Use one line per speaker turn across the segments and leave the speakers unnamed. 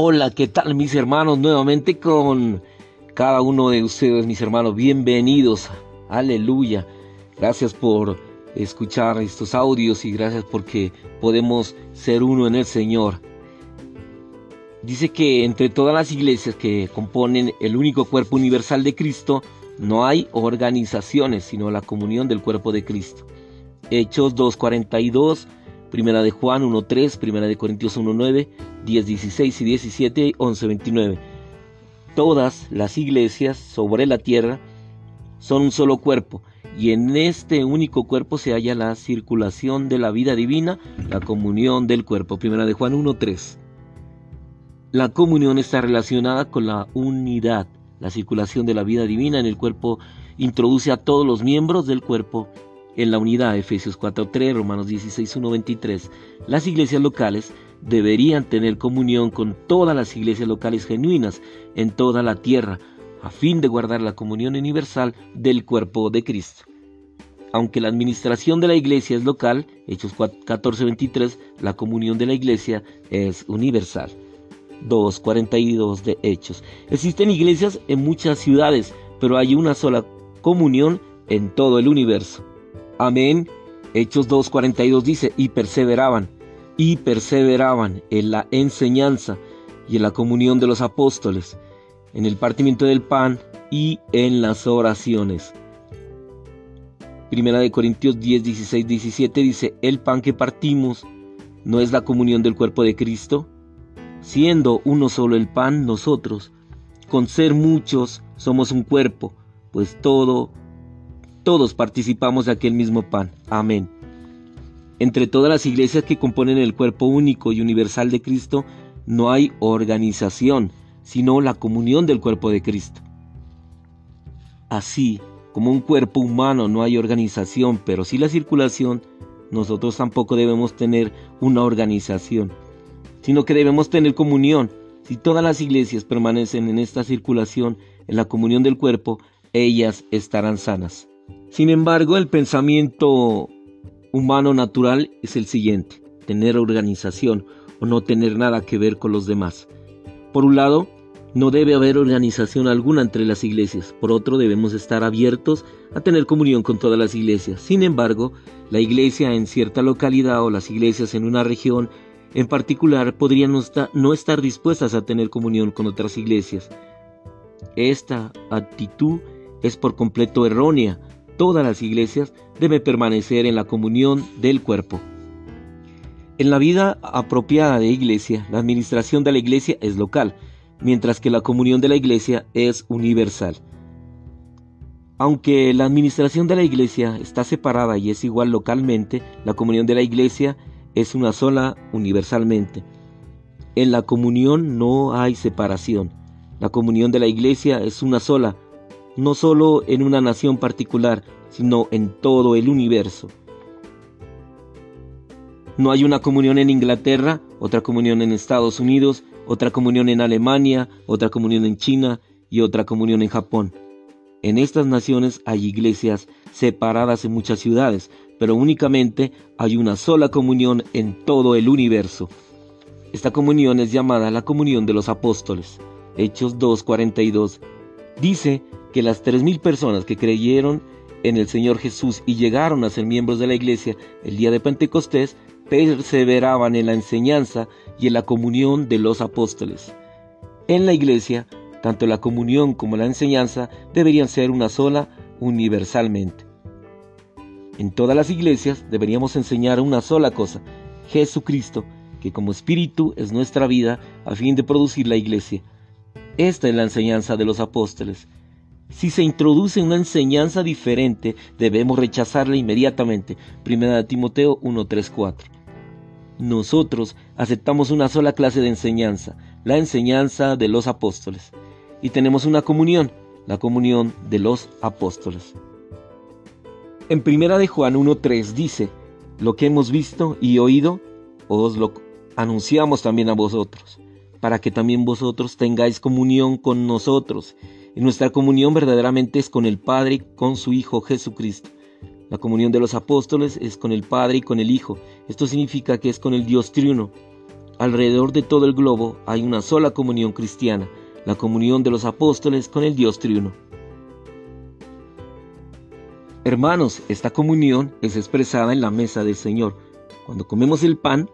Hola, ¿qué tal mis hermanos? Nuevamente con cada uno de ustedes, mis hermanos. Bienvenidos. Aleluya. Gracias por escuchar estos audios y gracias porque podemos ser uno en el Señor. Dice que entre todas las iglesias que componen el único cuerpo universal de Cristo, no hay organizaciones, sino la comunión del cuerpo de Cristo. Hechos 2.42, Primera de Juan 1.3, Primera de Corintios 1.9, 10.16 y 17, 11.29. Todas las iglesias sobre la tierra son un solo cuerpo y en este único cuerpo se halla la circulación de la vida divina, la comunión del cuerpo. Primera de Juan 1.3. La comunión está relacionada con la unidad. La circulación de la vida divina en el cuerpo introduce a todos los miembros del cuerpo en la unidad, Efesios 4.3, Romanos 16.1, 23. Las iglesias locales deberían tener comunión con todas las iglesias locales genuinas en toda la tierra, a fin de guardar la comunión universal del cuerpo de Cristo. Aunque la administración de la iglesia es local, Hechos 14:23, la comunión de la iglesia es universal. 2.42 de Hechos. Existen iglesias en muchas ciudades, pero hay una sola comunión en todo el universo. Amén. Hechos 2.42 dice, y perseveraban, y perseveraban en la enseñanza y en la comunión de los apóstoles, en el partimiento del pan y en las oraciones. Primera de Corintios 10, 16, 17 dice, el pan que partimos no es la comunión del cuerpo de Cristo, siendo uno solo el pan nosotros, con ser muchos somos un cuerpo, pues todo todos participamos de aquel mismo pan. Amén. Entre todas las iglesias que componen el cuerpo único y universal de Cristo, no hay organización, sino la comunión del cuerpo de Cristo. Así como un cuerpo humano no hay organización, pero sí la circulación, nosotros tampoco debemos tener una organización, sino que debemos tener comunión. Si todas las iglesias permanecen en esta circulación, en la comunión del cuerpo, ellas estarán sanas. Sin embargo, el pensamiento humano natural es el siguiente, tener organización o no tener nada que ver con los demás. Por un lado, no debe haber organización alguna entre las iglesias. Por otro, debemos estar abiertos a tener comunión con todas las iglesias. Sin embargo, la iglesia en cierta localidad o las iglesias en una región en particular podrían no estar, dispuestas a tener comunión con otras iglesias. Esta actitud es por completo errónea todas las iglesias deben permanecer en la comunión del cuerpo. En la vida apropiada de iglesia, la administración de la iglesia es local, mientras que la comunión de la iglesia es universal. Aunque la administración de la iglesia está separada y es igual localmente, la comunión de la iglesia es una sola universalmente. En la comunión no hay separación. La comunión de la iglesia es una sola no solo en una nación particular, sino en todo el universo. No hay una comunión en Inglaterra, otra comunión en Estados Unidos, otra comunión en Alemania, otra comunión en China y otra comunión en Japón. En estas naciones hay iglesias separadas en muchas ciudades, pero únicamente hay una sola comunión en todo el universo. Esta comunión es llamada la comunión de los apóstoles. Hechos 2.42 dice que las tres mil personas que creyeron en el Señor Jesús y llegaron a ser miembros de la iglesia el día de Pentecostés perseveraban en la enseñanza y en la comunión de los apóstoles. En la iglesia, tanto la comunión como la enseñanza deberían ser una sola universalmente. En todas las iglesias deberíamos enseñar una sola cosa, Jesucristo, que como espíritu es nuestra vida a fin de producir la iglesia. Esta es la enseñanza de los apóstoles. Si se introduce una enseñanza diferente, debemos rechazarla inmediatamente. Primera Timoteo 1.3.4. Nosotros aceptamos una sola clase de enseñanza, la enseñanza de los apóstoles. Y tenemos una comunión, la comunión de los apóstoles. En Primera de Juan 1.3 dice, lo que hemos visto y oído, os lo anunciamos también a vosotros, para que también vosotros tengáis comunión con nosotros y nuestra comunión verdaderamente es con el Padre y con su Hijo Jesucristo. La comunión de los apóstoles es con el Padre y con el Hijo. Esto significa que es con el Dios triuno. alrededor de todo el globo hay una sola comunión cristiana, la comunión de los apóstoles con el Dios triuno. Hermanos, esta comunión es expresada en la mesa del Señor. Cuando comemos el pan,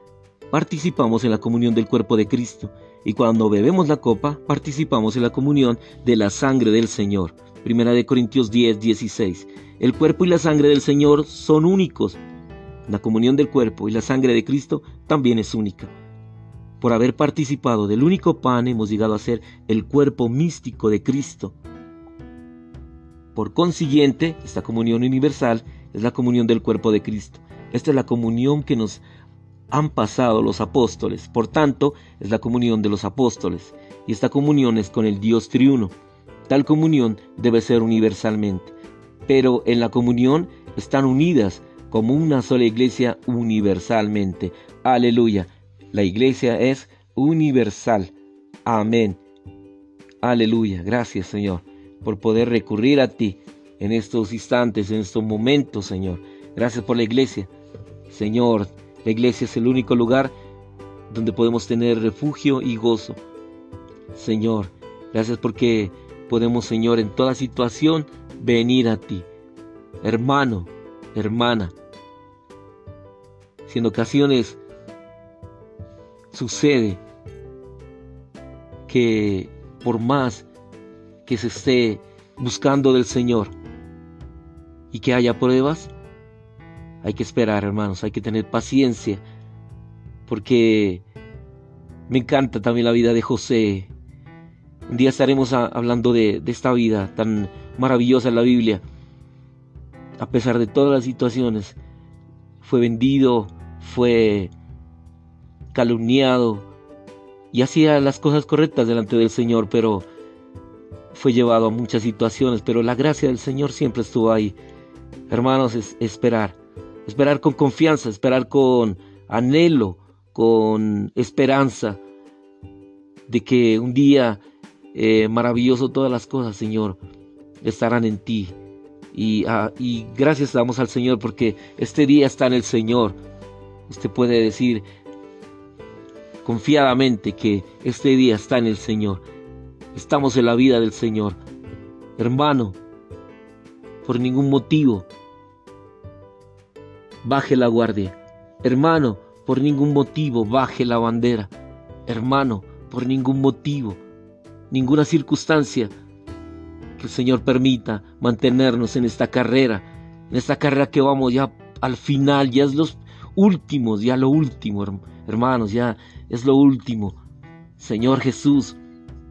participamos en la comunión del cuerpo de Cristo, y cuando bebemos la copa, participamos en la comunión de la sangre del Señor. Primera de Corintios 10, 16. El cuerpo y la sangre del Señor son únicos. La comunión del cuerpo y la sangre de Cristo también es única. Por haber participado del único pan hemos llegado a ser el cuerpo místico de Cristo. Por consiguiente, esta comunión universal es la comunión del cuerpo de Cristo. Esta es la comunión que nos han pasado los apóstoles. Por tanto, es la comunión de los apóstoles. Y esta comunión es con el Dios triuno. Tal comunión debe ser universalmente. Pero en la comunión están unidas como una sola iglesia universalmente. Aleluya. La iglesia es universal. Amén. Aleluya. Gracias Señor por poder recurrir a ti en estos instantes, en estos momentos, Señor. Gracias por la iglesia. Señor, la iglesia es el único lugar donde podemos tener refugio y gozo. Señor, gracias porque podemos, Señor, en toda situación venir a ti. Hermano, hermana, si en ocasiones sucede que por más que se esté buscando del Señor y que haya pruebas, hay que esperar, hermanos, hay que tener paciencia, porque me encanta también la vida de José. Un día estaremos hablando de, de esta vida tan maravillosa en la Biblia. A pesar de todas las situaciones, fue vendido, fue calumniado y hacía las cosas correctas delante del Señor, pero fue llevado a muchas situaciones, pero la gracia del Señor siempre estuvo ahí. Hermanos, es esperar, esperar con confianza, esperar con anhelo, con esperanza de que un día eh, maravilloso todas las cosas, Señor, estarán en ti. Y, ah, y gracias damos al Señor porque este día está en el Señor. Usted puede decir confiadamente que este día está en el Señor. Estamos en la vida del Señor. Hermano, por ningún motivo, baje la guardia. Hermano, por ningún motivo, baje la bandera. Hermano, por ningún motivo, ninguna circunstancia que el Señor permita mantenernos en esta carrera, en esta carrera que vamos ya al final, ya es los últimos, ya lo último, hermanos, ya es lo último. Señor Jesús,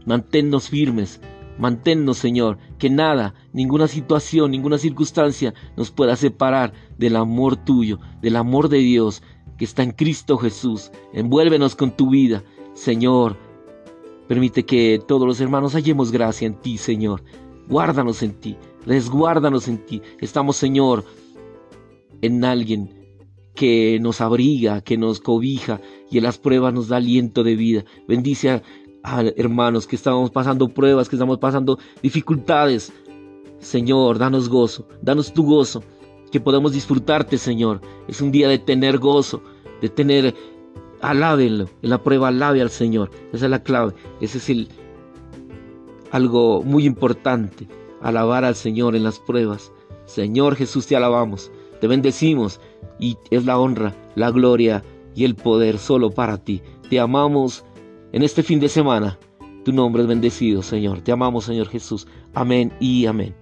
manténnos firmes, manténnos, Señor, que nada, ninguna situación, ninguna circunstancia nos pueda separar del amor tuyo, del amor de Dios que está en Cristo Jesús. Envuélvenos con tu vida, Señor. Permite que todos los hermanos hallemos gracia en ti, Señor. Guárdanos en ti, resguárdanos en ti. Estamos, Señor, en alguien que nos abriga, que nos cobija y en las pruebas nos da aliento de vida. Bendice a, hermanos que estamos pasando pruebas, que estamos pasando dificultades. Señor, danos gozo, danos tu gozo, que podamos disfrutarte, Señor. Es un día de tener gozo, de tener, alábenlo, en la prueba alabe al Señor. Esa es la clave, ese es el, algo muy importante, alabar al Señor en las pruebas. Señor Jesús, te alabamos, te bendecimos y es la honra, la gloria y el poder solo para ti. Te amamos en este fin de semana. Tu nombre es bendecido, Señor. Te amamos, Señor Jesús. Amén y amén.